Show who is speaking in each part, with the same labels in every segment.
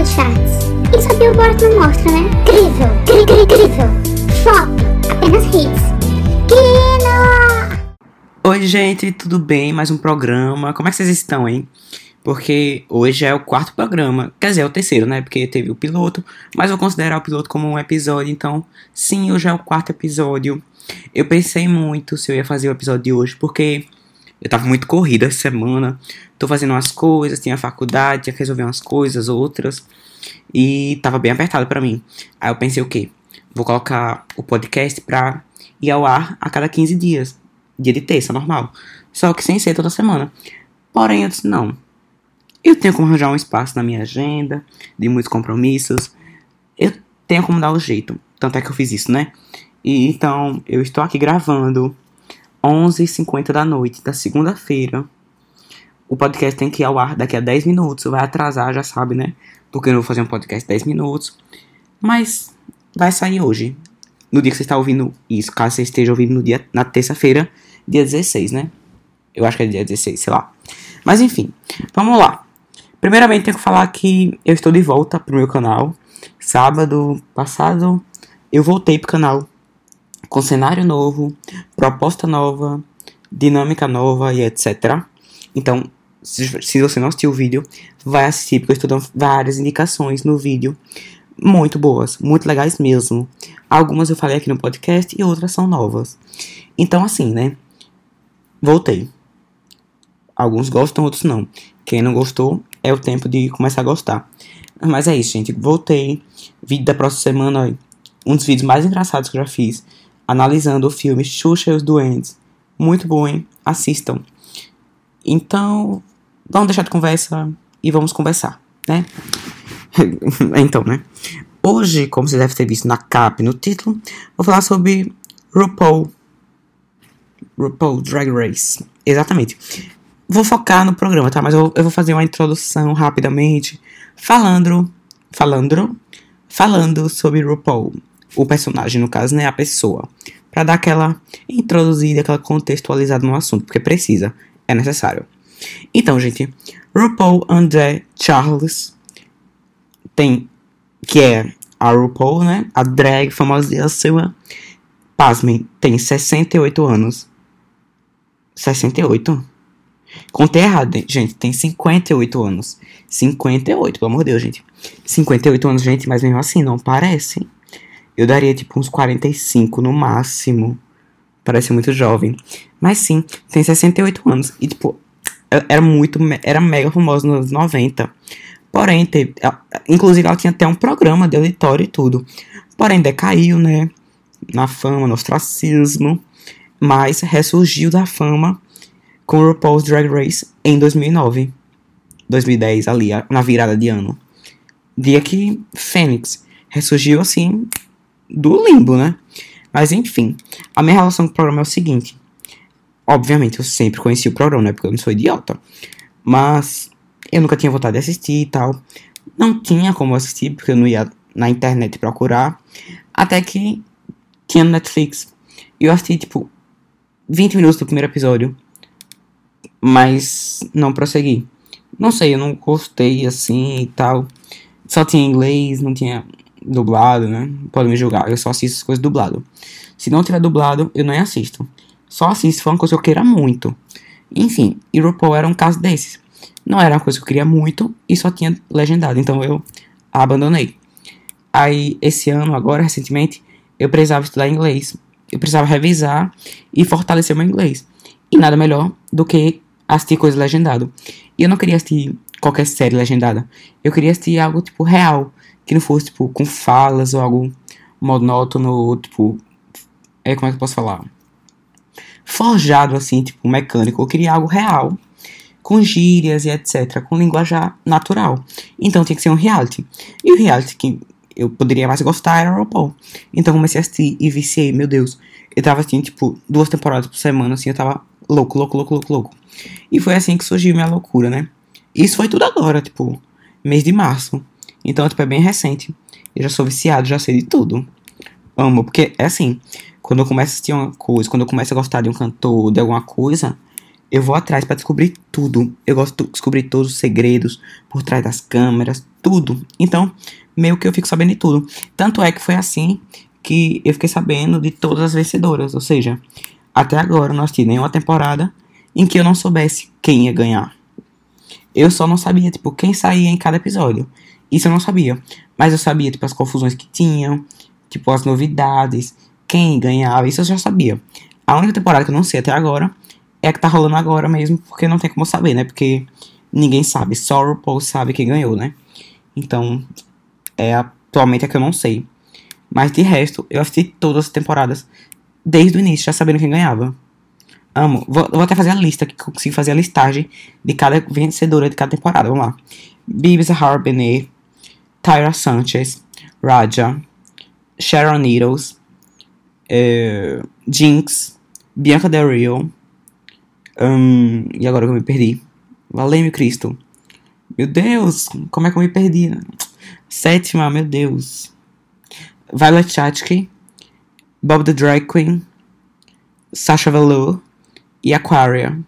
Speaker 1: dos charts. Isso a Billboard não mostra, né? Incrível, incrível, incrível. Flop, apenas hits. Kino!
Speaker 2: Oi, gente, tudo bem? Mais um programa. Como é que vocês estão, hein? Porque hoje é o quarto programa. Quer dizer, é o terceiro, né? Porque teve o piloto. Mas vou considerar o piloto como um episódio. Então, sim, hoje é o quarto episódio. Eu pensei muito se eu ia fazer o episódio de hoje. Porque eu tava muito corrida essa semana. Tô fazendo umas coisas, tinha faculdade, tinha que resolver umas coisas, outras. E tava bem apertado para mim. Aí eu pensei o quê? Vou colocar o podcast pra ir ao ar a cada 15 dias. Dia de terça, normal. Só que sem ser toda semana. Porém, eu disse, não. Eu tenho como arranjar um espaço na minha agenda, de muitos compromissos. Eu tenho como dar o jeito. Tanto é que eu fiz isso, né? E então, eu estou aqui gravando 11h50 da noite da segunda-feira. O podcast tem que ir ao ar daqui a 10 minutos. Vai atrasar, já sabe, né? Porque eu não vou fazer um podcast 10 minutos. Mas vai sair hoje. No dia que você está ouvindo isso. Caso você esteja ouvindo no dia, na terça-feira, dia 16, né? Eu acho que é dia 16, sei lá. Mas enfim, vamos lá. Primeiramente, tenho que falar que eu estou de volta pro meu canal. Sábado passado, eu voltei pro canal com cenário novo, proposta nova, dinâmica nova e etc. Então, se, você não assistiu o vídeo, vai assistir, porque eu estou dando várias indicações no vídeo. Muito boas, muito legais mesmo. Algumas eu falei aqui no podcast e outras são novas. Então, assim, né? Voltei. Alguns gostam, outros não. Quem não gostou, é o tempo de começar a gostar. Mas é isso, gente. Voltei. Vídeo da próxima semana, um dos vídeos mais engraçados que eu já fiz analisando o filme Xuxa e os Duendes. Muito bom, hein? Assistam. Então, vamos deixar de conversa e vamos conversar, né? então, né? Hoje, como você deve ter visto na capa e no título, vou falar sobre RuPaul. RuPaul Drag Race. Exatamente. Vou focar no programa, tá? Mas eu, eu vou fazer uma introdução rapidamente, falando, falando, falando sobre RuPaul o personagem, no caso, né, a pessoa, para dar aquela introduzida, aquela contextualizada no assunto, porque precisa, é necessário. Então, gente, RuPaul André Charles tem que é a RuPaul, né, a drag famosa sua, pasmem, tem 68 anos. 68? Contei errado, gente. Tem 58 anos. 58, pelo amor de Deus, gente. 58 anos, gente, mas mesmo assim, não parece. Eu daria tipo uns 45 no máximo. Parece muito jovem. Mas sim, tem 68 anos. E tipo, era muito. Era mega famosa nos anos 90. Porém, teve. Inclusive, ela tinha até um programa de auditório e tudo. Porém, decaiu, né? Na fama, no ostracismo. Mas ressurgiu da fama com o RuPaul's Drag Race em 2009. 2010, ali, na virada de ano. Dia que Fênix ressurgiu assim, do limbo, né? Mas enfim, a minha relação com o programa é o seguinte. Obviamente, eu sempre conheci o programa, né? Porque eu não sou idiota. Mas eu nunca tinha vontade de assistir e tal. Não tinha como assistir, porque eu não ia na internet procurar. Até que tinha no Netflix. E eu assisti, tipo, 20 minutos do primeiro episódio. Mas não prossegui. Não sei, eu não gostei assim e tal. Só tinha inglês, não tinha dublado, né? Pode me julgar, eu só assisto as coisas dublado. Se não tiver dublado, eu nem assisto. Só assisto se for uma coisa que eu queira muito. Enfim, e RuPaul era um caso desses. Não era uma coisa que eu queria muito e só tinha legendado, então eu abandonei. Aí, esse ano, agora, recentemente, eu precisava estudar inglês. Eu precisava revisar e fortalecer meu inglês. E nada melhor do que assistir coisa legendado. E eu não queria assistir qualquer série legendada. Eu queria assistir algo, tipo, real que não fosse, tipo, com falas ou algo monótono, tipo. É, como é que eu posso falar? Forjado, assim, tipo, mecânico. Eu queria algo real, com gírias e etc., com linguajar natural. Então tinha que ser um reality. E o reality que eu poderia mais gostar era o RuPaul. Então comecei a assistir e viciei, meu Deus. Eu tava assim, tipo, duas temporadas por semana, assim, eu tava louco, louco, louco, louco, louco. E foi assim que surgiu minha loucura, né? Isso foi tudo agora, tipo, mês de março. Então, tipo, é bem recente. Eu já sou viciado, já sei de tudo. Amo, porque é assim, quando eu começo a assistir uma coisa, quando eu começo a gostar de um cantor, de alguma coisa, eu vou atrás para descobrir tudo. Eu gosto de descobrir todos os segredos por trás das câmeras, tudo. Então, meio que eu fico sabendo de tudo. Tanto é que foi assim que eu fiquei sabendo de todas as vencedoras. Ou seja, até agora não assisti nenhuma temporada em que eu não soubesse quem ia ganhar. Eu só não sabia, tipo, quem saía em cada episódio. Isso eu não sabia. Mas eu sabia, tipo, as confusões que tinham, tipo, as novidades, quem ganhava, isso eu já sabia. A única temporada que eu não sei até agora é a que tá rolando agora mesmo, porque não tem como saber, né? Porque ninguém sabe, só o RuPaul sabe quem ganhou, né? Então, é atualmente a que eu não sei. Mas de resto, eu assisti todas as temporadas desde o início, já sabendo quem ganhava. Amo. Vou, vou até fazer a lista, que consigo fazer a listagem de cada vencedora de cada temporada. Vamos lá. Bibi Zahara Benet, Tyra Sanchez, Raja, Sharon Needles, é, Jinx, Bianca Del Rio. Um, e agora que eu me perdi. Valeu, Cristo. Meu Deus, como é que eu me perdi? Sétima, meu Deus. Violet Chachki, Bob the Drag Queen, Sasha Velour e Aquaria.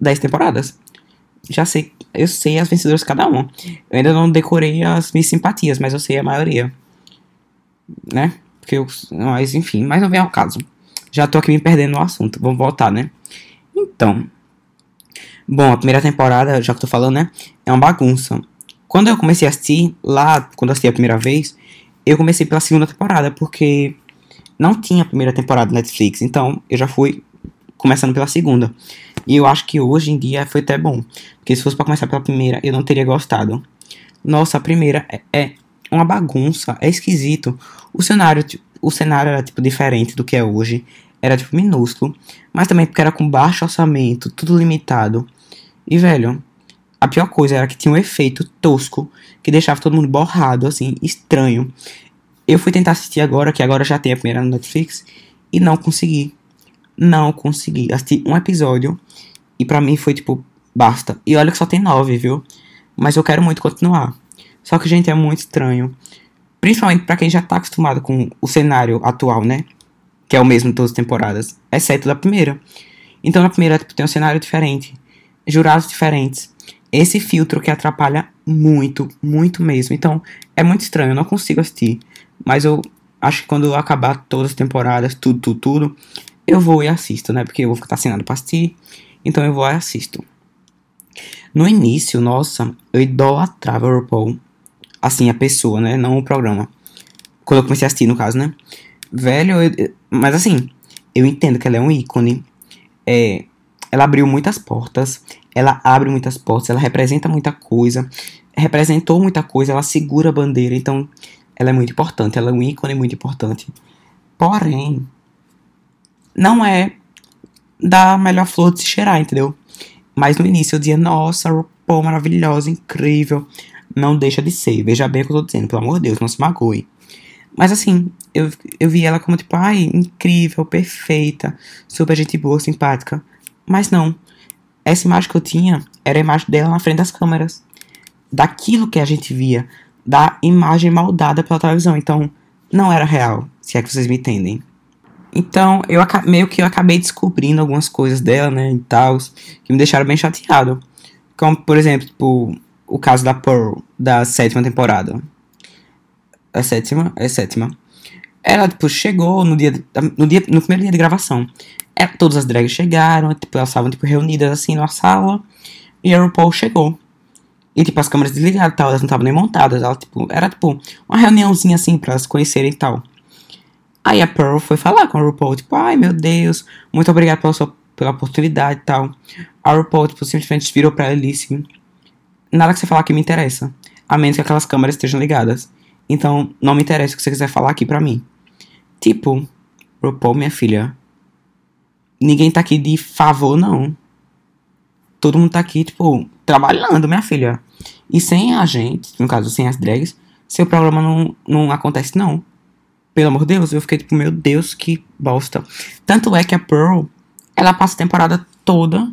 Speaker 2: Dez temporadas. Já sei, eu sei as vencedoras de cada uma. Eu ainda não decorei as minhas simpatias, mas eu sei a maioria. Né? Porque eu, mas enfim, mas não vem ao caso. Já tô aqui me perdendo no assunto. Vamos voltar, né? Então. Bom, a primeira temporada, já que tô falando, né? É uma bagunça. Quando eu comecei a assistir, lá, quando eu assisti a primeira vez, eu comecei pela segunda temporada, porque não tinha a primeira temporada na Netflix. Então, eu já fui começando pela segunda. E eu acho que hoje em dia foi até bom. Porque se fosse para começar pela primeira, eu não teria gostado. Nossa, a primeira é, é uma bagunça, é esquisito. O cenário, o cenário era tipo diferente do que é hoje. Era tipo minúsculo, mas também porque era com baixo orçamento, tudo limitado. E velho, a pior coisa era que tinha um efeito tosco que deixava todo mundo borrado, assim, estranho. Eu fui tentar assistir agora, que agora já tem a primeira no Netflix, e não consegui. Não consegui. Assisti um episódio e para mim foi tipo, basta. E olha que só tem nove, viu? Mas eu quero muito continuar. Só que, gente, é muito estranho. Principalmente para quem já tá acostumado com o cenário atual, né? Que é o mesmo todas as temporadas. Exceto da primeira. Então na primeira tipo, tem um cenário diferente. Jurados diferentes. Esse filtro que atrapalha muito, muito mesmo. Então é muito estranho, eu não consigo assistir. Mas eu acho que quando acabar todas as temporadas, tudo, tudo, tudo, eu vou e assisto, né? Porque eu vou ficar assinado pra assistir. Então eu vou e assisto. No início, nossa, eu idolatrava o RuPaul. Assim, a pessoa, né? Não o programa. Quando eu comecei a assistir, no caso, né? Velho, eu, mas assim, eu entendo que ela é um ícone. É, ela abriu muitas portas. Ela abre muitas portas. Ela representa muita coisa. Representou muita coisa. Ela segura a bandeira. Então, ela é muito importante. Ela é um ícone muito importante. Porém, não é da melhor flor de se cheirar, entendeu? Mas no início eu dizia, nossa, RuPaul maravilhosa, incrível. Não deixa de ser. Veja bem o que eu tô dizendo, pelo amor de Deus, não se magoe. Mas assim, eu, eu vi ela como tipo, ai, incrível, perfeita, super gente boa, simpática. Mas não. Essa imagem que eu tinha era a imagem dela na frente das câmeras. Daquilo que a gente via. Da imagem maldada pela televisão. Então, não era real, se é que vocês me entendem. Então, eu meio que eu acabei descobrindo algumas coisas dela, né, e tal, que me deixaram bem chateado. Como, por exemplo, tipo, o caso da Pearl, da sétima temporada. A sétima? É sétima. Ela, tipo, chegou no dia, no dia, no primeiro dia de gravação. É, todas as drags chegaram, tipo, elas estavam, tipo, reunidas, assim, numa sala. E a RuPaul chegou. E, tipo, as câmeras desligadas e tal, elas não estavam nem montadas. Ela, tipo, era, tipo, uma reuniãozinha, assim, pra elas conhecerem e tal. Aí a Pearl foi falar com a RuPaul, tipo, ai meu Deus, muito obrigado pela, sua, pela oportunidade e tal. A RuPaul, tipo, simplesmente virou pra ela e disse: Nada que você falar aqui me interessa, a menos que aquelas câmeras estejam ligadas. Então, não me interessa o que você quiser falar aqui pra mim. Tipo, RuPaul, minha filha, ninguém tá aqui de favor, não. Todo mundo tá aqui, tipo, trabalhando, minha filha. E sem a gente, no caso, sem as drags, seu programa não, não acontece, não pelo amor de Deus, eu fiquei tipo, meu Deus, que bosta. Tanto é que a Pearl, ela passa a temporada toda,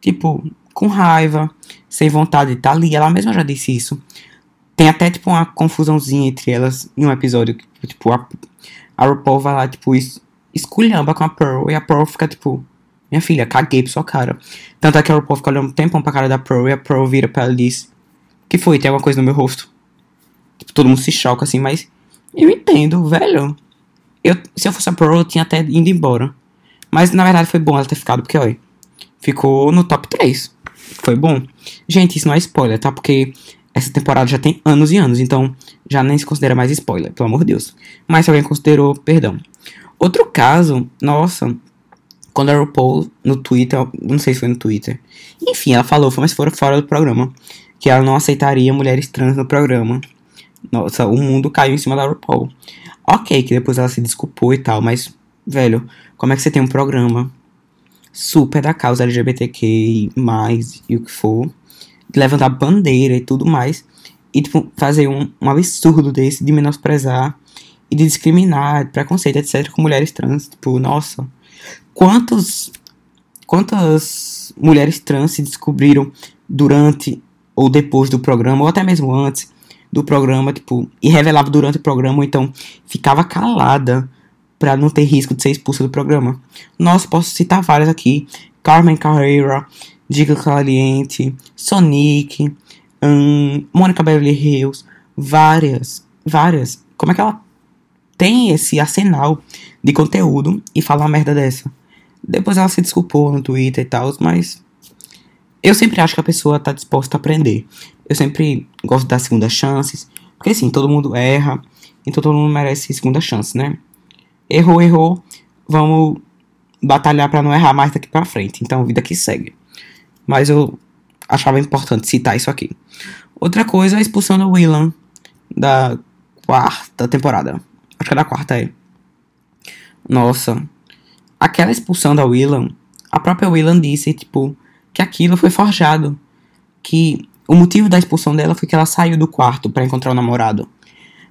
Speaker 2: tipo, com raiva, sem vontade de estar tá ali. Ela mesma já disse isso. Tem até, tipo, uma confusãozinha entre elas em um episódio. Tipo, a, a RuPaul vai lá, tipo, es, esculhamba com a Pearl. E a Pearl fica, tipo, Minha filha, caguei pra sua cara. Tanto é que a RuPaul fica olhando um tempão pra cara da Pro e a Pro vira pra ela e diz: Que foi? Tem alguma coisa no meu rosto? Tipo, todo mundo se choca assim, mas eu entendo, velho. Eu, se eu fosse a Pro, eu tinha até ido embora. Mas na verdade foi bom ela ter ficado, porque olha, ficou no top 3. Foi bom. Gente, isso não é spoiler, tá? Porque essa temporada já tem anos e anos, então já nem se considera mais spoiler, pelo amor de Deus. Mas se alguém considerou, perdão. Outro caso, nossa, quando a RuPaul no Twitter, não sei se foi no Twitter, enfim, ela falou, mas foi fora do programa, que ela não aceitaria mulheres trans no programa. Nossa, o mundo caiu em cima da RuPaul. Ok, que depois ela se desculpou e tal, mas, velho, como é que você tem um programa super da causa LGBTQ mais e o que for, levantar bandeira e tudo mais, e tipo, fazer um, um absurdo desse de menosprezar e de discriminar, preconceito, etc., com mulheres trans. Tipo, nossa, quantos, quantas mulheres trans se descobriram durante ou depois do programa, ou até mesmo antes do programa, tipo, e revelava durante o programa, ou então ficava calada para não ter risco de ser expulsa do programa. Nossa, posso citar várias aqui: Carmen Carreira, Diga Caliente, Sonic, hum, Mônica Beverly Hills, várias, várias. Como é que ela tem esse arsenal de conteúdo e fala uma merda dessa? Depois ela se desculpou no Twitter e tal, mas eu sempre acho que a pessoa tá disposta a aprender. Eu sempre gosto de dar segundas chances, porque assim, todo mundo erra, então todo mundo merece segunda chance, né? Errou, errou, vamos batalhar para não errar mais daqui para frente. Então, vida que segue. Mas eu achava importante citar isso aqui. Outra coisa, a expulsão do Willan da quarta temporada. Acho que é da quarta, é. Nossa. Aquela expulsão da Willan, a própria Willan disse, tipo, que aquilo foi forjado. Que o motivo da expulsão dela foi que ela saiu do quarto para encontrar o namorado.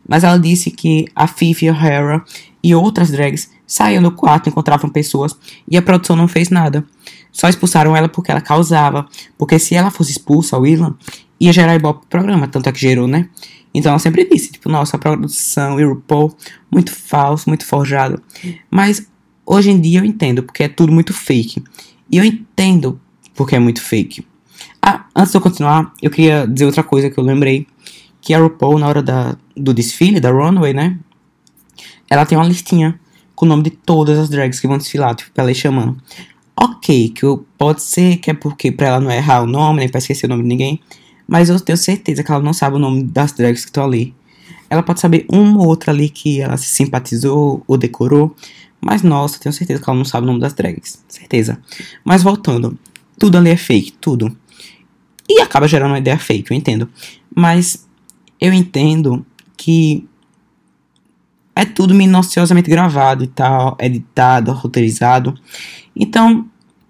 Speaker 2: Mas ela disse que a Fifi O'Hara e outras drags saíam do quarto, encontravam pessoas e a produção não fez nada. Só expulsaram ela porque ela causava. Porque se ela fosse expulsa, o Willan, ia gerar ibope pro programa. Tanto é que gerou, né? Então ela sempre disse, tipo, nossa, a produção e o RuPaul, muito falso, muito forjado. Mas hoje em dia eu entendo, porque é tudo muito fake. E eu entendo porque é muito fake. Ah, antes de eu continuar, eu queria dizer outra coisa que eu lembrei. Que a RuPaul, na hora da, do desfile, da runway, né? Ela tem uma listinha com o nome de todas as drags que vão desfilar, tipo, pra ela ir chamando. Ok, que eu, pode ser que é porque pra ela não errar o nome, nem pra esquecer o nome de ninguém. Mas eu tenho certeza que ela não sabe o nome das drags que estão ali. Ela pode saber uma ou outra ali que ela se simpatizou ou decorou. Mas nossa, tenho certeza que ela não sabe o nome das drags. Certeza. Mas voltando, tudo ali é fake, tudo. E acaba gerando uma ideia fake, eu entendo. Mas eu entendo que é tudo minuciosamente gravado e tal, editado, roteirizado. Então,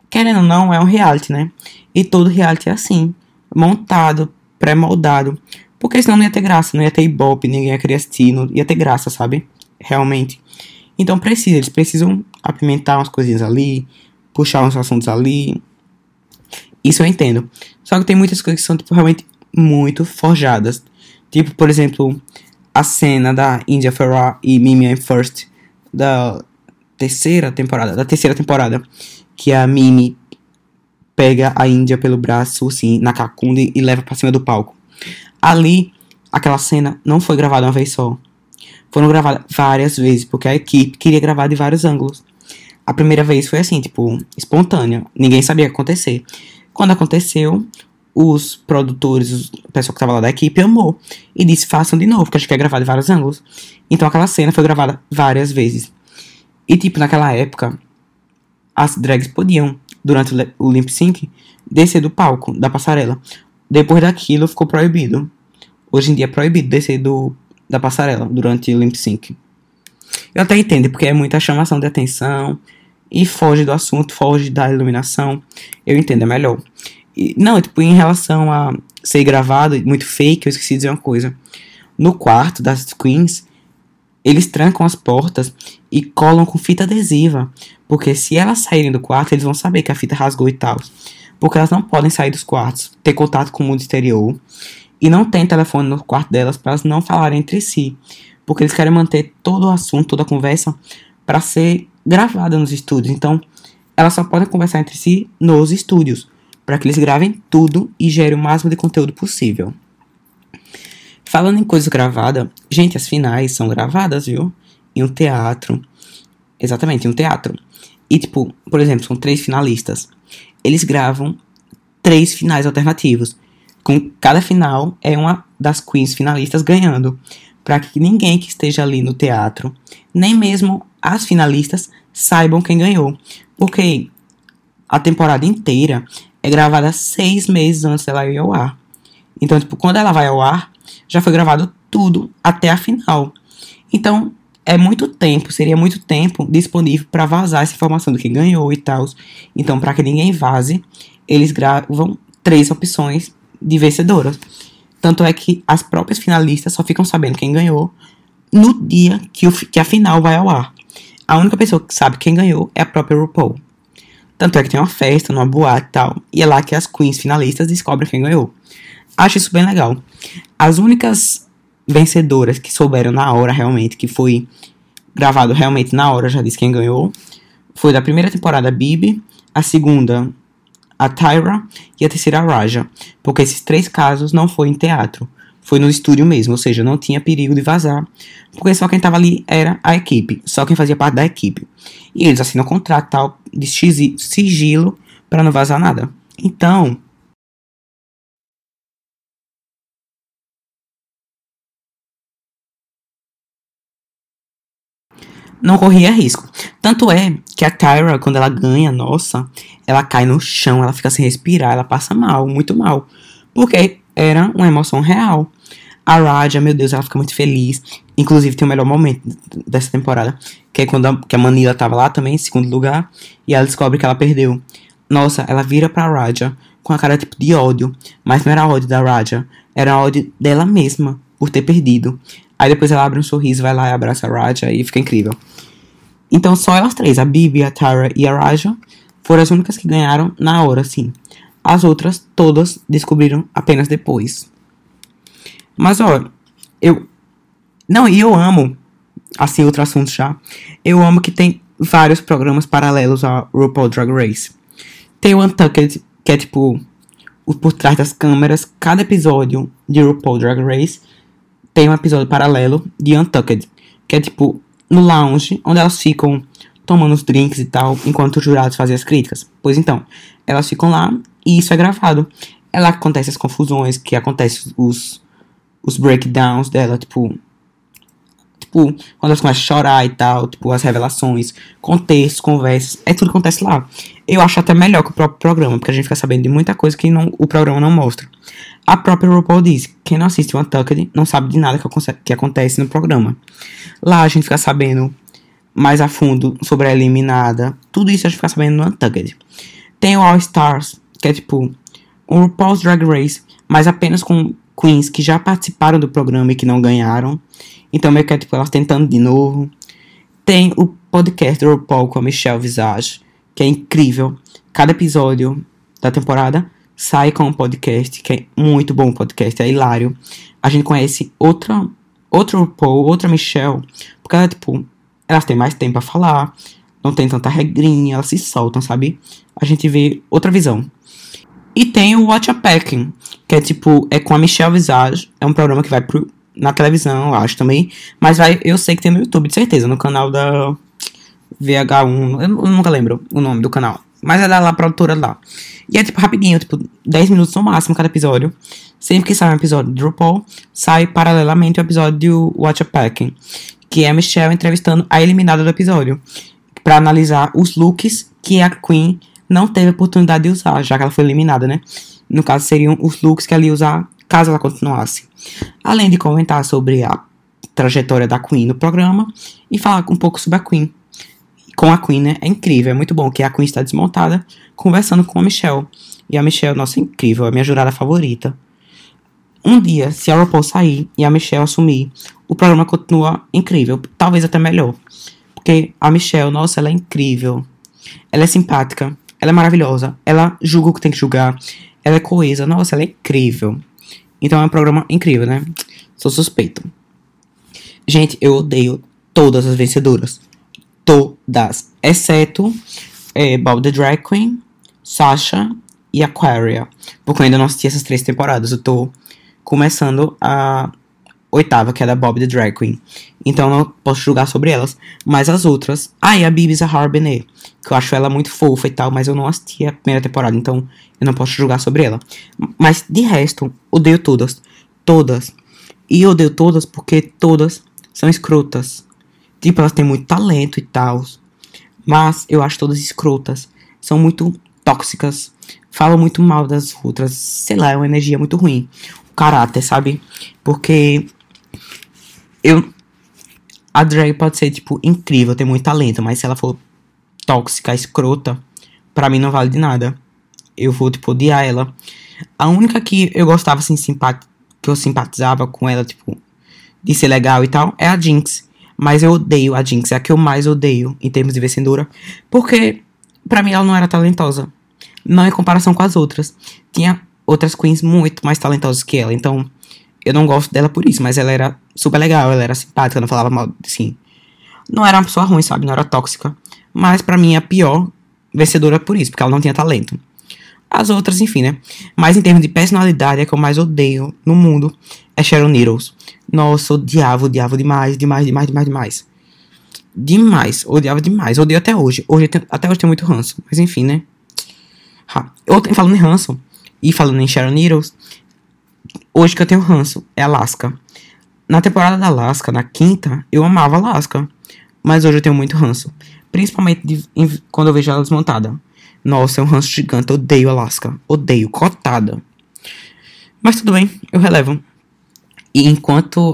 Speaker 2: querendo ou não, é um reality, né? E todo reality é assim, montado, pré-moldado. Porque senão não ia ter graça, não ia ter ibope, ninguém ia querer assistir, não ia ter graça, sabe? Realmente. Então precisa, eles precisam apimentar umas coisinhas ali, puxar uns assuntos ali. Isso eu entendo. Só que tem muitas coisas que são, tipo, realmente muito forjadas. Tipo, por exemplo, a cena da India Ferrar e Mimi I'm First da terceira temporada, da terceira temporada, que a Mimi pega a Índia pelo braço, assim, na cacunda e leva para cima do palco. Ali, aquela cena não foi gravada uma vez só. Foram gravadas várias vezes, porque a equipe queria gravar de vários ângulos. A primeira vez foi assim, tipo, espontânea. Ninguém sabia o que acontecer. Quando aconteceu, os produtores, o pessoal que estava lá da equipe amou e disse: façam de novo, porque a gente quer gravar de vários ângulos. Então aquela cena foi gravada várias vezes. E tipo, naquela época, as drags podiam, durante o lip sync, descer do palco, da passarela. Depois daquilo ficou proibido. Hoje em dia é proibido descer do, da passarela durante o lip sync. Eu até entendo, porque é muita chamação de atenção e foge do assunto, foge da iluminação. Eu entendo, é melhor. E, não, tipo, em relação a ser gravado, muito fake, eu esqueci de dizer uma coisa. No quarto das queens, eles trancam as portas e colam com fita adesiva. Porque se elas saírem do quarto, eles vão saber que a fita rasgou e tal. Porque elas não podem sair dos quartos, ter contato com o mundo exterior. E não tem telefone no quarto delas para elas não falarem entre si. Porque eles querem manter todo o assunto, toda a conversa, para ser gravada nos estúdios. Então, elas só podem conversar entre si nos estúdios, para que eles gravem tudo e gerem o máximo de conteúdo possível. Falando em coisa gravada, gente, as finais são gravadas, viu? Em um teatro. Exatamente, em um teatro. E, tipo, por exemplo, são três finalistas. Eles gravam três finais alternativos. Com cada final é uma das queens finalistas ganhando. Para que ninguém que esteja ali no teatro, nem mesmo as finalistas, saibam quem ganhou. Porque a temporada inteira é gravada seis meses antes dela ir ao ar. Então, tipo, quando ela vai ao ar, já foi gravado tudo até a final. Então, é muito tempo, seria muito tempo disponível para vazar essa informação do que ganhou e tal. Então, para que ninguém vaze, eles gravam três opções de vencedoras. Tanto é que as próprias finalistas só ficam sabendo quem ganhou no dia que, o, que a final vai ao ar. A única pessoa que sabe quem ganhou é a própria RuPaul. Tanto é que tem uma festa, numa boate e tal. E é lá que as queens finalistas descobrem quem ganhou. Acho isso bem legal. As únicas vencedoras que souberam na hora realmente, que foi gravado realmente na hora, já disse quem ganhou, foi da primeira temporada Bibi, a segunda a Tyra e a terceira a Raja, porque esses três casos não foi em teatro, foi no estúdio mesmo, ou seja, não tinha perigo de vazar, porque só quem estava ali era a equipe, só quem fazia parte da equipe. E eles assinam um contrato tal de sigilo para não vazar nada. Então, não corria risco. Tanto é que a Tyra, quando ela ganha, nossa, ela cai no chão, ela fica sem respirar, ela passa mal, muito mal. Porque era uma emoção real. A Raja, meu Deus, ela fica muito feliz. Inclusive, tem o melhor momento dessa temporada, que é quando a, que a Manila tava lá também, em segundo lugar, e ela descobre que ela perdeu. Nossa, ela vira pra Raja com a cara tipo de ódio, mas não era ódio da Raja, era ódio dela mesma por ter perdido. Aí depois ela abre um sorriso, vai lá e abraça a Raja e fica incrível. Então só elas três, a Bibi, a Tara e a Raja, foram as únicas que ganharam na hora, sim. As outras, todas, descobriram apenas depois. Mas, ó, eu. Não, e eu amo. Assim, outro assunto já. Eu amo que tem vários programas paralelos a RuPaul Drag Race. Tem o Untucked, que é tipo. O por trás das câmeras. Cada episódio de RuPaul Drag Race tem um episódio paralelo de Untucked, que é tipo no lounge, onde elas ficam tomando os drinks e tal, enquanto os jurados fazem as críticas. Pois então, elas ficam lá e isso é gravado. É lá que acontecem as confusões, que acontecem os, os breakdowns dela, tipo. Tipo, quando elas começam a chorar e tal, tipo, as revelações, contextos, conversas, é tudo que acontece lá. Eu acho até melhor que o próprio programa, porque a gente fica sabendo de muita coisa que não, o programa não mostra. A própria RuPaul diz: quem não assiste o Untucked não sabe de nada que, que acontece no programa. Lá a gente fica sabendo mais a fundo sobre a eliminada. Tudo isso a gente fica sabendo no Untucked. Tem o All Stars, que é tipo um RuPaul's Drag Race, mas apenas com queens que já participaram do programa e que não ganharam. Então meio que é tipo elas tentando de novo. Tem o podcast do RuPaul com a Michelle Visage, que é incrível. Cada episódio da temporada sai com um podcast, que é muito bom podcast, é hilário. A gente conhece outra, outro RuPaul, outra Michelle, porque ela, tipo, elas têm mais tempo pra falar, não tem tanta regrinha, elas se soltam, sabe? A gente vê outra visão. E tem o Watch a Packing, que é tipo, é com a Michelle Visage, é um programa que vai pro, na televisão, eu acho também, mas vai, eu sei que tem no YouTube, de certeza, no canal da VH1, eu nunca lembro o nome do canal. Mas é da lá, produtora lá. E é tipo rapidinho, tipo 10 minutos no máximo cada episódio. Sempre que sai um episódio de RuPaul, sai paralelamente o episódio de Watch a Packing. Que é a Michelle entrevistando a eliminada do episódio. para analisar os looks que a Queen não teve oportunidade de usar, já que ela foi eliminada, né? No caso, seriam os looks que ela ia usar caso ela continuasse. Além de comentar sobre a trajetória da Queen no programa e falar um pouco sobre a Queen com a Queen, né? É incrível, é muito bom que a Queen está desmontada, conversando com a Michelle. E a Michelle, nossa, é incrível, é a minha jurada favorita. Um dia, se a RuPaul sair e a Michelle assumir, o programa continua incrível, talvez até melhor. Porque a Michelle, nossa, ela é incrível. Ela é simpática, ela é maravilhosa, ela julga o que tem que julgar, ela é coesa, nossa, ela é incrível. Então é um programa incrível, né? Sou suspeito. Gente, eu odeio todas as vencedoras todas, exceto é Bob the Drag Queen, Sasha e Aquaria. Porque eu ainda não assisti essas três temporadas. Eu tô começando a oitava, que é da Bob the Drag Queen. Então não posso julgar sobre elas. Mas as outras. Ah, e a Bibi Zahara Benet. Que eu acho ela muito fofa e tal, mas eu não assisti a primeira temporada, então eu não posso julgar sobre ela. Mas de resto, odeio todas. Todas. E odeio todas porque todas são escrotas. Tipo, elas têm muito talento e tal. Mas eu acho todas escrotas. São muito tóxicas. Falam muito mal das outras. Sei lá, é uma energia muito ruim. O caráter, sabe? Porque eu. A drag pode ser, tipo, incrível, ter muito talento, mas se ela for tóxica, escrota, pra mim não vale de nada. Eu vou, tipo, odiar ela. A única que eu gostava, assim, que eu simpatizava com ela, tipo, de ser legal e tal, é a Jinx. Mas eu odeio a Jinx, é a que eu mais odeio em termos de vencedora. Porque, pra mim, ela não era talentosa. Não em comparação com as outras. Tinha outras queens muito mais talentosas que ela. Então, eu não gosto dela por isso. Mas ela era super legal, ela era simpática, não falava mal, assim. Não era uma pessoa ruim, sabe? Não era tóxica. Mas para mim a pior vencedora por isso, porque ela não tinha talento. As outras, enfim, né? Mas em termos de personalidade, a que eu mais odeio no mundo é Sharon Needles. Nossa, odiava, odiava demais, demais, demais, demais, demais. Demais, odiava demais. Odeio até hoje. hoje até hoje tem muito ranço. Mas enfim, né? Eu, falando em ranço e falando em Sharon Needles, hoje que eu tenho ranço é Alaska. Na temporada da Alaska, na quinta, eu amava Alaska. Mas hoje eu tenho muito ranço. Principalmente de, em, quando eu vejo ela desmontada. Nossa, é um ranço gigante. Eu odeio Alaska. Odeio. Cotada. Mas tudo bem, eu relevo. E enquanto.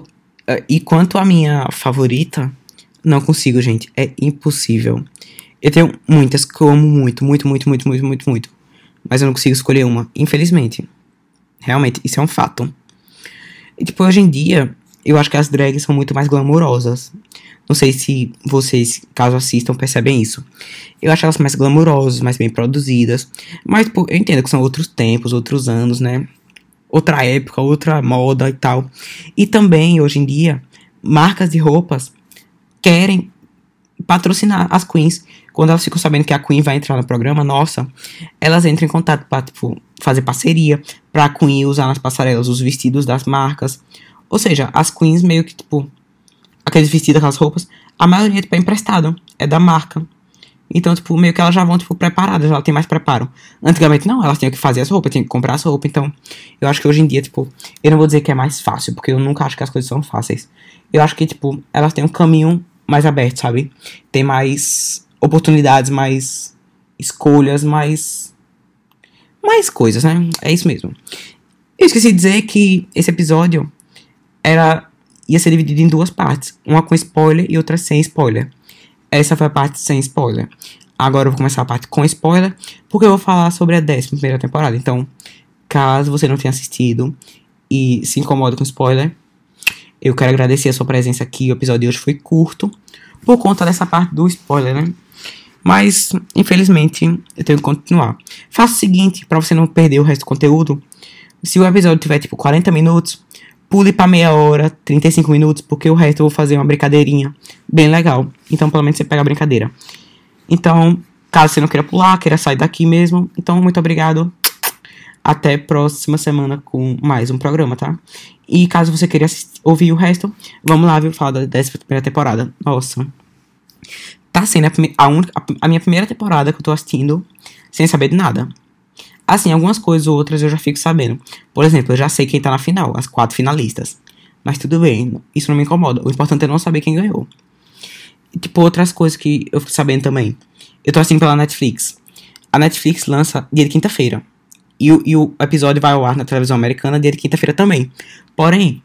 Speaker 2: Uh, e quanto a minha favorita, não consigo, gente. É impossível. Eu tenho muitas que eu amo muito, muito, muito, muito, muito, muito, muito. Mas eu não consigo escolher uma, infelizmente. Realmente, isso é um fato. E, tipo, hoje em dia, eu acho que as drags são muito mais glamourosas. Não sei se vocês, caso assistam, percebem isso. Eu acho elas mais glamourosas, mais bem produzidas. Mas pô, eu entendo que são outros tempos, outros anos, né? Outra época, outra moda e tal. E também, hoje em dia, marcas de roupas querem patrocinar as queens. Quando elas ficam sabendo que a Queen vai entrar no programa, nossa, elas entram em contato para tipo, fazer parceria, pra Queen usar nas passarelas os vestidos das marcas. Ou seja, as queens meio que, tipo, aqueles vestidos, aquelas roupas, a maioria, tipo, é emprestado. É da marca. Então, tipo, meio que elas já vão, tipo, preparadas, elas têm mais preparo. Antigamente, não, elas tinham que fazer as roupas, tinham que comprar as roupas. Então, eu acho que hoje em dia, tipo, eu não vou dizer que é mais fácil, porque eu nunca acho que as coisas são fáceis. Eu acho que, tipo, elas têm um caminho mais aberto, sabe? Tem mais oportunidades, mais escolhas, mais. Mais coisas, né? É isso mesmo. Eu esqueci de dizer que esse episódio era ia ser dividido em duas partes, uma com spoiler e outra sem spoiler. Essa foi a parte sem spoiler. Agora eu vou começar a parte com spoiler, porque eu vou falar sobre a décima primeira temporada. Então, caso você não tenha assistido e se incomoda com spoiler, eu quero agradecer a sua presença aqui. O episódio de hoje foi curto, por conta dessa parte do spoiler, né? Mas, infelizmente, eu tenho que continuar. Faça o seguinte, para você não perder o resto do conteúdo. Se o episódio tiver tipo 40 minutos, pule para meia hora, 35 minutos, porque o resto eu vou fazer uma brincadeirinha bem legal. Então, pelo menos você pega a brincadeira. Então, caso você não queira pular, queira sair daqui mesmo, então muito obrigado. Até próxima semana com mais um programa, tá? E caso você queira ouvir o resto, vamos lá, viu? Falar da décima primeira temporada. Nossa. Tá sendo a, a, única, a, a minha primeira temporada que eu tô assistindo sem saber de nada. Assim, algumas coisas ou outras eu já fico sabendo. Por exemplo, eu já sei quem tá na final, as quatro finalistas. Mas tudo bem, isso não me incomoda. O importante é não saber quem ganhou. E, tipo, outras coisas que eu fico sabendo também. Eu tô assistindo pela Netflix. A Netflix lança dia de quinta-feira. E, e, o episódio vai ao ar na televisão americana dia de quinta-feira também. Porém,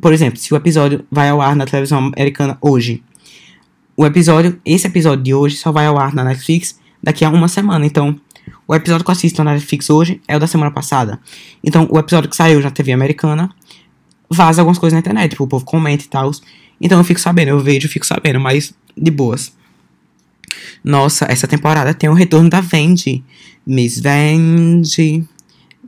Speaker 2: por exemplo, se o episódio vai ao ar na televisão americana hoje, o episódio, esse episódio de hoje só vai ao ar na Netflix daqui a uma semana. Então, o episódio que eu assisto na Netflix hoje é o da semana passada. Então, o episódio que saiu na TV americana vaza algumas coisas na internet, tipo, o povo comenta e tal. Então eu fico sabendo, eu vejo, fico sabendo, mas de boas. Nossa, essa temporada tem o retorno da Vendi. Miss Vendi.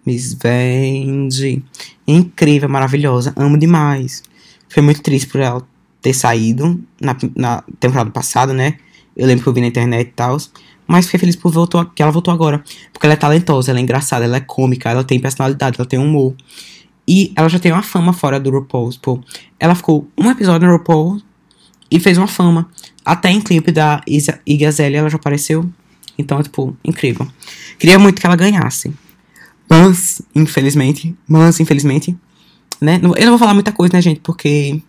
Speaker 2: Miss Vendi. Incrível, maravilhosa. Amo demais. Foi muito triste por ela ter saído na, na temporada passada, né? Eu lembro que eu vi na internet e tal. mas fiquei feliz por voltou, que ela voltou agora. Porque ela é talentosa, ela é engraçada, ela é cômica, ela tem personalidade, ela tem humor. E ela já tem uma fama fora do RuPaul. Pô. Ela ficou um episódio no RuPaul e fez uma fama. Até em clipe da Iggy Azalea ela já apareceu. Então, tipo, incrível. Queria muito que ela ganhasse. Mas, infelizmente, mas, infelizmente, né? Eu não vou falar muita coisa, né, gente? Porque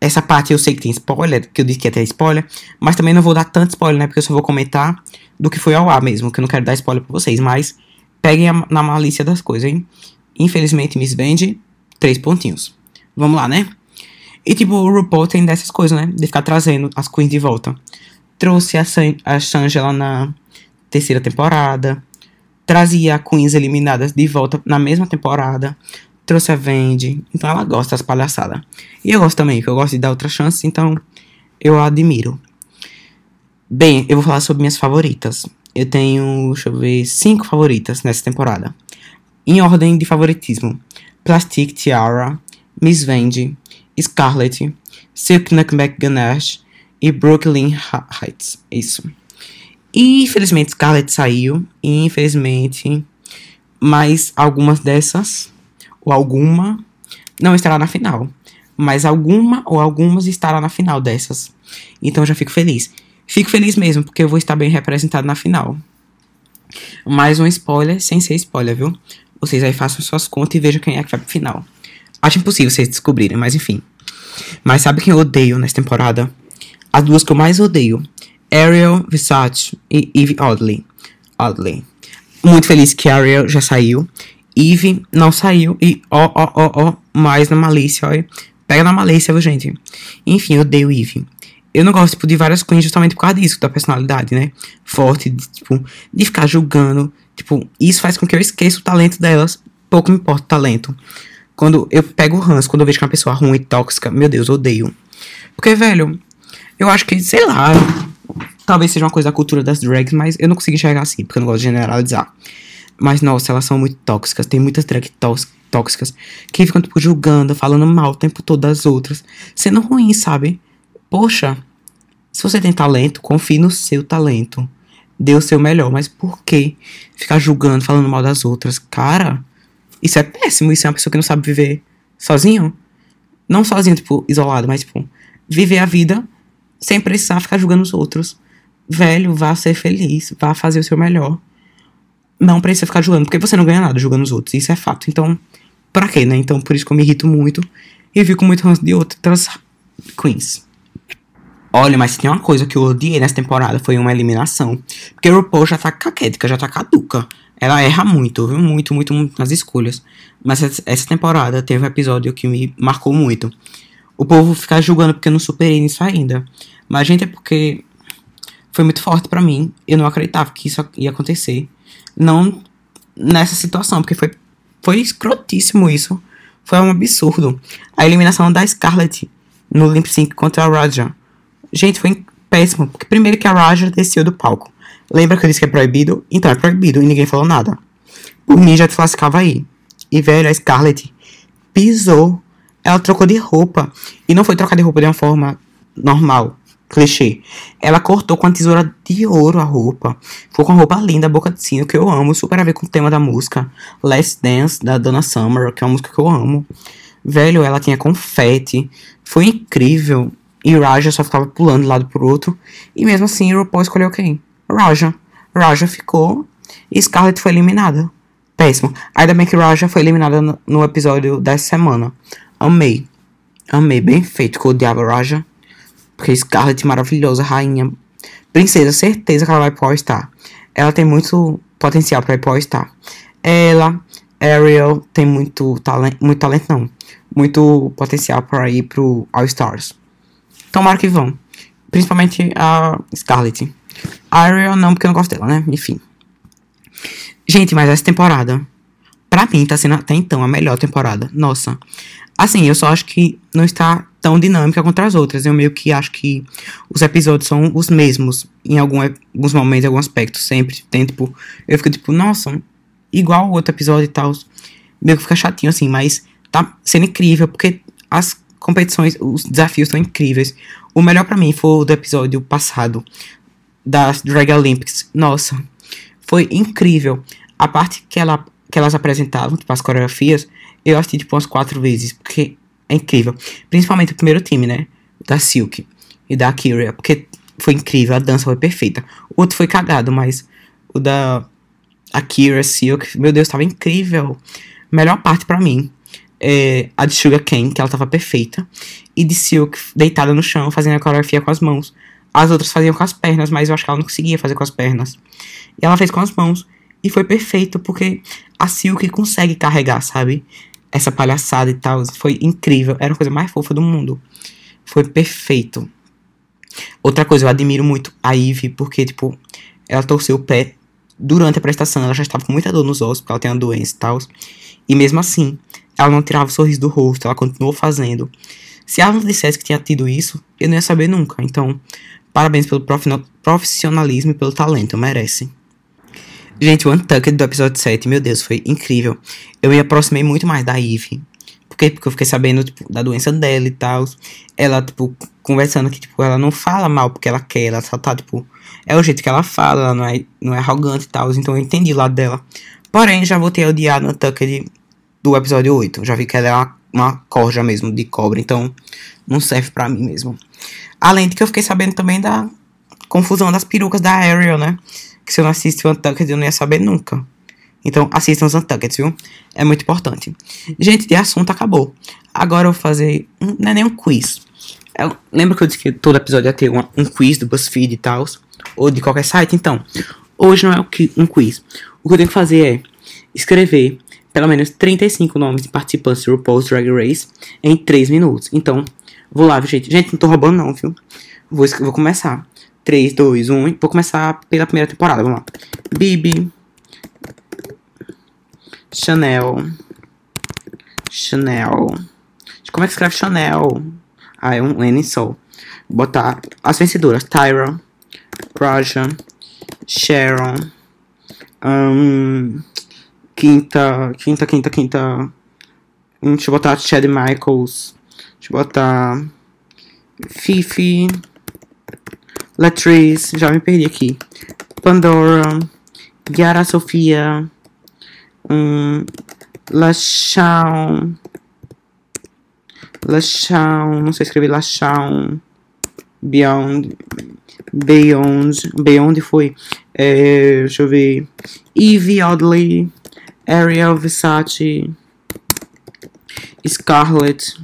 Speaker 2: essa parte eu sei que tem spoiler, que eu disse que ia ter spoiler, mas também não vou dar tanto spoiler, né? Porque eu só vou comentar do que foi ao ar mesmo, que eu não quero dar spoiler pra vocês, mas peguem a, na malícia das coisas, hein? Infelizmente, Miss Vende, três pontinhos. Vamos lá, né? E tipo, o RuPaul tem dessas coisas, né? De ficar trazendo as queens de volta. Trouxe a, San a Shangela na terceira temporada. Trazia a queens eliminadas de volta na mesma temporada trouxe a Vendi. Então ela gosta das palhaçadas. E eu gosto também, que eu gosto de dar outra chance, então eu a admiro. Bem, eu vou falar sobre minhas favoritas. Eu tenho, deixa eu ver, cinco favoritas nessa temporada. Em ordem de favoritismo: Plastic Tiara, Miss Vendi, Scarlett, Silk Nutmeg Ganache e Brooklyn Heights. Isso. E infelizmente Scarlett saiu. E infelizmente, mais algumas dessas ou alguma não estará na final. Mas alguma ou algumas estará na final dessas. Então já fico feliz. Fico feliz mesmo, porque eu vou estar bem representado na final. Mais um spoiler, sem ser spoiler, viu? Vocês aí façam suas contas e vejam quem é que vai pro final. Acho impossível vocês descobrirem, mas enfim. Mas sabe quem eu odeio nessa temporada? As duas que eu mais odeio. Ariel Visage e Eve Oddly. Oddly. Muito feliz que Ariel já saiu. Eve não saiu e ó, ó, ó, ó, mais na malícia, ó. Pega na malícia, viu, gente? Enfim, eu odeio Eve. Eu não gosto, tipo, de várias queens justamente por causa disso, da personalidade, né? Forte, de, tipo, de ficar julgando. Tipo, isso faz com que eu esqueça o talento delas. Pouco me importa o talento. Quando eu pego o ranço, quando eu vejo que é uma pessoa ruim e tóxica, meu Deus, eu odeio. Porque, velho, eu acho que, sei lá, talvez seja uma coisa da cultura das drags, mas eu não consigo enxergar assim, porque eu não gosto de generalizar. Mas, nossa, elas são muito tóxicas. Tem muitas drag tóxicas que ficam, tipo, julgando, falando mal o tempo todo das outras. Sendo ruim, sabe? Poxa, se você tem talento, confie no seu talento. Dê o seu melhor. Mas por que ficar julgando, falando mal das outras? Cara, isso é péssimo. Isso é uma pessoa que não sabe viver sozinho. Não sozinho, tipo, isolado, mas, tipo, viver a vida sem precisar ficar julgando os outros. Velho, vá ser feliz, vá fazer o seu melhor não precisa ficar julgando, porque você não ganha nada julgando os outros, isso é fato. Então, pra quê, né? Então, por isso que eu me irrito muito e fico muito ranço de outras queens. Olha, mas tem uma coisa que eu odiei nessa temporada foi uma eliminação. Porque o RuPaul já tá caquética, já tá caduca. Ela erra muito, viu? Muito, muito, muito nas escolhas. Mas essa temporada teve um episódio que me marcou muito. O povo fica julgando porque eu não superei nisso ainda. Mas, gente, é porque foi muito forte para mim. Eu não acreditava que isso ia acontecer. Não nessa situação, porque foi, foi escrotíssimo isso. Foi um absurdo. A eliminação da Scarlett no Limp Sync contra a Raja. Gente, foi péssimo. Porque primeiro que a Raja desceu do palco. Lembra que eu disse que é proibido? Então é proibido e ninguém falou nada. Por mim já te lascava aí. E velho, a Scarlett pisou. Ela trocou de roupa. E não foi trocar de roupa de uma forma normal clichê. Ela cortou com a tesoura de ouro a roupa. Ficou com a roupa linda, boca de sino, que eu amo. Super a ver com o tema da música. Last Dance, da Donna Summer, que é uma música que eu amo. Velho, ela tinha confete. Foi incrível. E Raja só ficava pulando de lado pro outro. E mesmo assim, o RuPaul escolheu quem? Raja. Raja ficou. E Scarlett foi eliminada. Péssimo. Ainda bem que Raja foi eliminada no, episódio dessa semana. Amei. Amei. Bem feito, que eu odiava Raja. Porque Scarlett maravilhosa, rainha. Princesa, certeza que ela vai pro All-Star. Ela tem muito potencial pra ir pro All-Star. Ela, Ariel, tem muito talento. Muito talento, não. Muito potencial pra ir pro All-Stars. Tomara que vão. Principalmente a Scarlett. A Ariel não, porque eu não gosto dela, né? Enfim. Gente, mas essa temporada, pra mim, tá sendo até então a melhor temporada. Nossa. Assim, eu só acho que não está tão dinâmica contra as outras. Eu meio que acho que os episódios são os mesmos em algum, alguns momentos, em algum aspecto, sempre. Tem, tipo, eu fico tipo, nossa, igual o outro episódio e tal. Meio que fica chatinho assim, mas tá sendo incrível, porque as competições, os desafios estão incríveis. O melhor para mim foi o do episódio passado, das Drag Olympics. Nossa, foi incrível. A parte que, ela, que elas apresentavam, tipo, as coreografias, eu assisti, tipo, umas quatro vezes, porque é incrível. Principalmente o primeiro time, né? Da Silk e da Kyria, porque foi incrível, a dança foi perfeita. O outro foi cagado, mas o da Akira Silk, meu Deus, tava incrível. Melhor parte para mim é a de Sugar Cane, que ela tava perfeita, e de Silk deitada no chão, fazendo a coreografia com as mãos. As outras faziam com as pernas, mas eu acho que ela não conseguia fazer com as pernas. E ela fez com as mãos. E foi perfeito, porque a Silk consegue carregar, sabe? Essa palhaçada e tal. Foi incrível. Era a coisa mais fofa do mundo. Foi perfeito. Outra coisa, eu admiro muito a Ivy, porque, tipo, ela torceu o pé durante a prestação. Ela já estava com muita dor nos ossos, porque ela tem uma doença e tal. E mesmo assim, ela não tirava o sorriso do rosto, ela continuou fazendo. Se ela não dissesse que tinha tido isso, eu não ia saber nunca. Então, parabéns pelo profissionalismo e pelo talento, merece. Gente, o Untucked do episódio 7, meu Deus, foi incrível. Eu me aproximei muito mais da Eve. Por quê? Porque eu fiquei sabendo, tipo, da doença dela e tal. Ela, tipo, conversando que, tipo, ela não fala mal porque ela quer, ela só tá, tipo, é o jeito que ela fala, ela não é, não é arrogante e tal. Então eu entendi o lado dela. Porém, já voltei a odiar no Tucker do episódio 8. Já vi que ela é uma, uma corja mesmo de cobra, então não serve pra mim mesmo. Além de que eu fiquei sabendo também da confusão das perucas da Ariel, né? Que se eu não assistir o Untucked eu não ia saber nunca. Então assistam os Untucked, viu? É muito importante. Gente, de assunto acabou. Agora eu vou fazer. Não é nem um quiz. Eu, lembra que eu disse que todo episódio ia ter um, um quiz do BuzzFeed e tal? Ou de qualquer site? Então, hoje não é um quiz. O que eu tenho que fazer é escrever pelo menos 35 nomes de participantes do RuPaul's Drag Race em 3 minutos. Então, vou lá, gente. Gente, não tô roubando não, viu? Vou, vou começar. 3, 2, 1. Vou começar pela primeira temporada. Vamos lá. Bibi. Chanel. Chanel. Como é que escreve Chanel? Ah, é um N só. Botar as vencedoras. Tyra. Praja. Sharon. Um, quinta, quinta, quinta, quinta. Hum, deixa eu botar Chad Michaels. Deixa eu botar Fifi. Latrice. Já me perdi aqui. Pandora. Yara Sofia. Um, Lachão. Lachão. Não sei escrever Lachão. Beyond. Beyond. Beyond foi. É, deixa eu ver. Evie Oddly. Ariel Versace. Scarlett.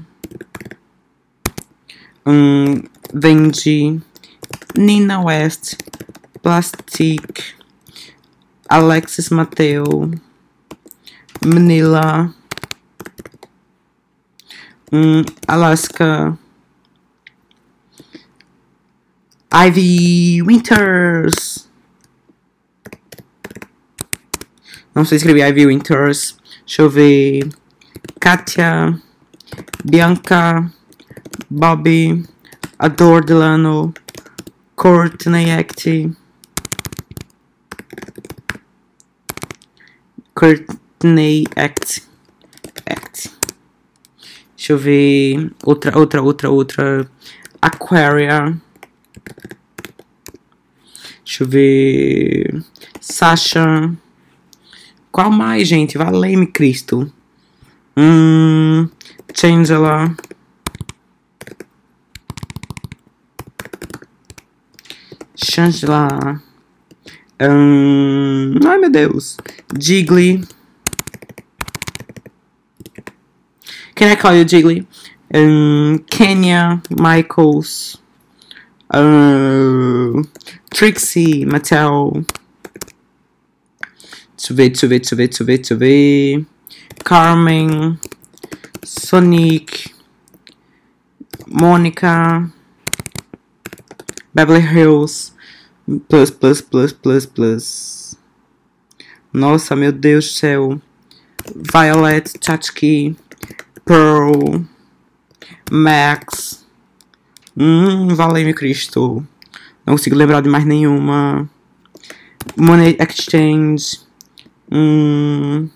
Speaker 2: Um, Vendi. Nina West. Plastic. Alexis Mateo. Manila. Um, Alaska. Ivy Winters. Não sei escrever Ivy Winters. Deixa eu ver. Katia. Bianca. Bobby. Adore Delano. Courtney Act. Courtney Act. Act. Deixa eu ver. Outra, outra, outra, outra. Aquaria. Deixa eu ver. Sasha. Qual mais, gente? Valei-me, Cristo. Hum. Changela. Changela. Hum, ai, meu Deus. Jiggly. Can I call you Jiggly? Um, Kenya Michaels. Uh, Trixie Mattel. Deixa eu ver, deixa eu ver, deixa eu ver, deixa. Carmen. Sonic. Mônica. Beverly Hills. Plus, plus, plus, plus, plus. Nossa, meu Deus do céu. Violet Chachki. Pearl. Max. Hum, valeu-me Cristo. Não consigo lembrar de mais nenhuma. Money Exchange. Hum.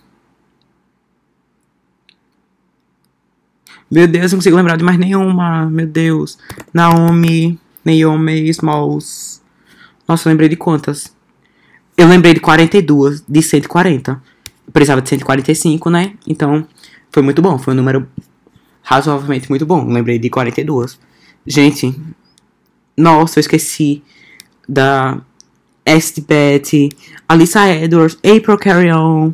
Speaker 2: Meu Deus, não consigo lembrar de mais nenhuma. Meu Deus. Naomi. Naomi Smalls. Nossa, eu lembrei de quantas? Eu lembrei de 42, de 140. Eu precisava de 145, né? Então, foi muito bom. Foi um número razoavelmente muito bom. Eu lembrei de 42. Gente, nossa, eu esqueci da Esther Betty, Alissa Edwards, April Carry On.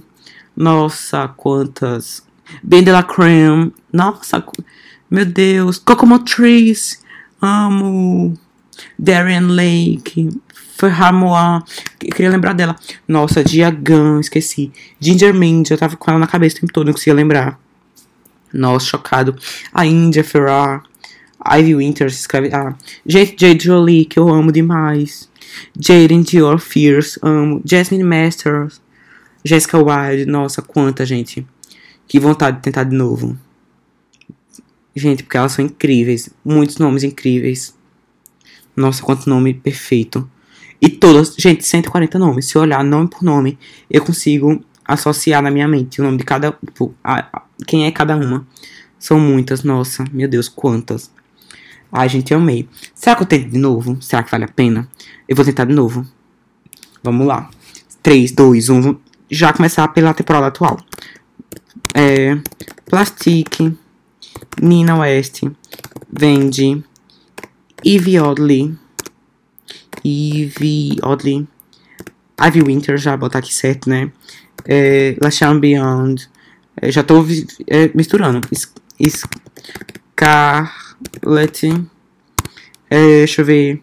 Speaker 2: Nossa, quantas. Ben de la Creme. Nossa, meu Deus. Kokomo Trees. Amo. Darian Lake. Ferramoa. Queria lembrar dela. Nossa, Diagan, esqueci. Ginger Mind, eu tava com ela na cabeça o tempo todo, não conseguia lembrar. Nossa, chocado. A India Ferrar. Ivy Winters escreve. Ah, Jade Jolie, que eu amo demais. Jaden Dior Fierce, amo. Jasmine Masters. Jessica Wilde, nossa, quanta gente. Que vontade de tentar de novo. Gente, porque elas são incríveis. Muitos nomes incríveis. Nossa, quanto nome perfeito. E todas, gente, 140 nomes. Se eu olhar nome por nome, eu consigo associar na minha mente o nome de cada. Tipo, a, a, quem é cada uma. São muitas, nossa, meu Deus, quantas. Ai, gente, eu amei. Será que eu tento de novo? Será que vale a pena? Eu vou tentar de novo. Vamos lá. 3, 2, 1. Já começar pela temporada atual. É. Plastic. Nina West. Vendi. Ivy Oddly. Ivy Oddly. Ivy Winter, já botar aqui certo, né? É, Beyond. É, já tô é, misturando. Scarlet. É, deixa eu ver.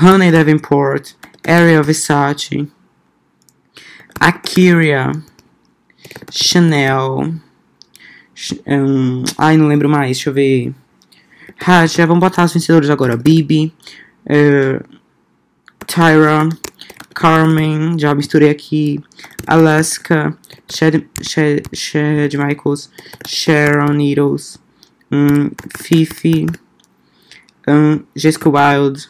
Speaker 2: Honey Davenport. Ariel Versace. Akira. Chanel. Um, ai, não lembro mais. Deixa eu ver. Ah, já vamos botar os vencedores agora. Bibi. Uh, Tyra. Carmen. Já misturei aqui. Alaska. Shed, Shed, Shed Michaels. Sharon Needles. Um, Fifi. Um, Jessica Wild.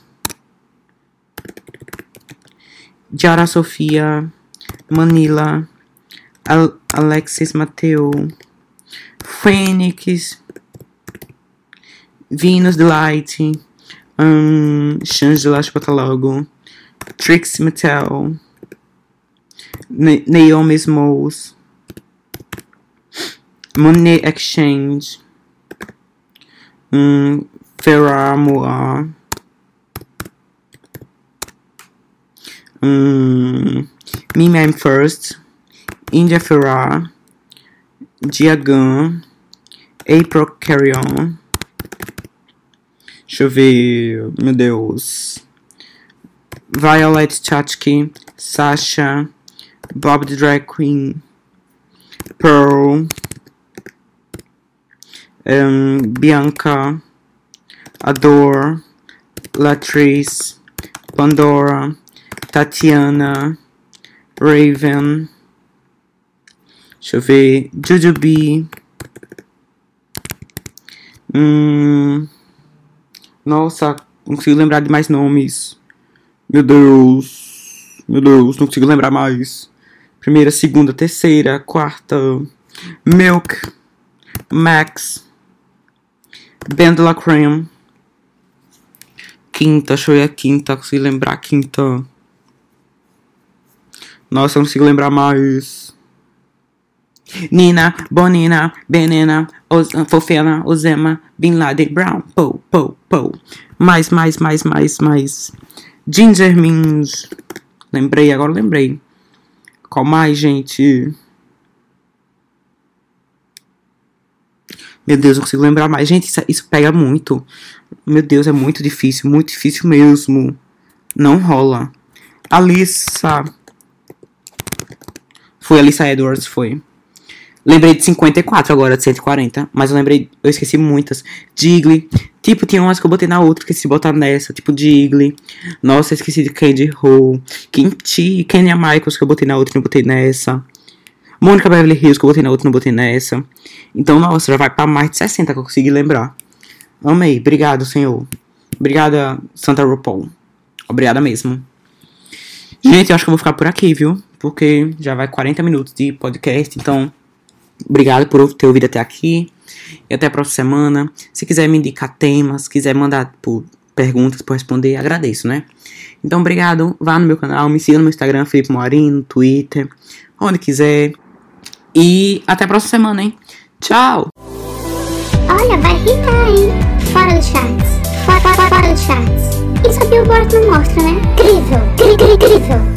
Speaker 2: Jara Sofia. Manila. Al Alexis Mateo. Phoenix, Venus Delight, um, Shangela Patalogo, Trixie Mattel, Naomi's Smalls, Money Exchange, um, Ferrar Moa, um, Me Man First, India Ferrar, Diagan, April Carrion. Deixa eu ver. Meu Deus. Violet Chachki, Sasha, Bob the Drag Queen, Pearl, um, Bianca, Adore, Latrice, Pandora, Tatiana, Raven, Deixa eu ver. Jujubee. Hum. Nossa, não consigo lembrar de mais nomes. Meu Deus. Meu Deus, não consigo lembrar mais. Primeira, segunda, terceira, quarta. Milk. Max. Bandla Cream. Quinta, deixa a quinta. Consigo lembrar a quinta. Nossa, não consigo lembrar mais. Nina, Bonina, Benena, Oz, Fofena, Ozema, Bin Laden, Brown, Pou, Pou, Pou. Mais, mais, mais, mais, mais. Ginger Means. Lembrei, agora lembrei. Qual mais, gente? Meu Deus, eu consigo lembrar mais. Gente, isso, isso pega muito. Meu Deus, é muito difícil, muito difícil mesmo. Não rola. Alissa. Foi Alissa Edwards, foi. Lembrei de 54 agora, de 140. Mas eu lembrei, eu esqueci muitas. Digley. Tipo, tinha umas que eu botei na outra, esqueci de botar nessa. Tipo, Digley. Nossa, eu esqueci de Candy Ho. Kimchi, Kenya Michaels, que eu botei na outra e não botei nessa. Mônica Beverly Hills, que eu botei na outra e não botei nessa. Então, nossa, já vai pra mais de 60 que eu consegui lembrar. Amei. Obrigado, senhor. Obrigada, Santa RuPaul. Obrigada mesmo. Gente, eu acho que eu vou ficar por aqui, viu? Porque já vai 40 minutos de podcast, então... Obrigado por ter ouvido até aqui. E até a próxima semana. Se quiser me indicar temas, quiser mandar por perguntas eu responder, agradeço, né? Então, obrigado. Vá no meu canal, me siga no meu Instagram, Felipe Moarino, no Twitter, onde quiser. E até a próxima semana, hein? Tchau!
Speaker 1: Olha, vai irritar, hein? Fora dos charts. Fora, fora, fora dos charts. Isso a Billboard não mostra, né? Incrível, incrível, incrível.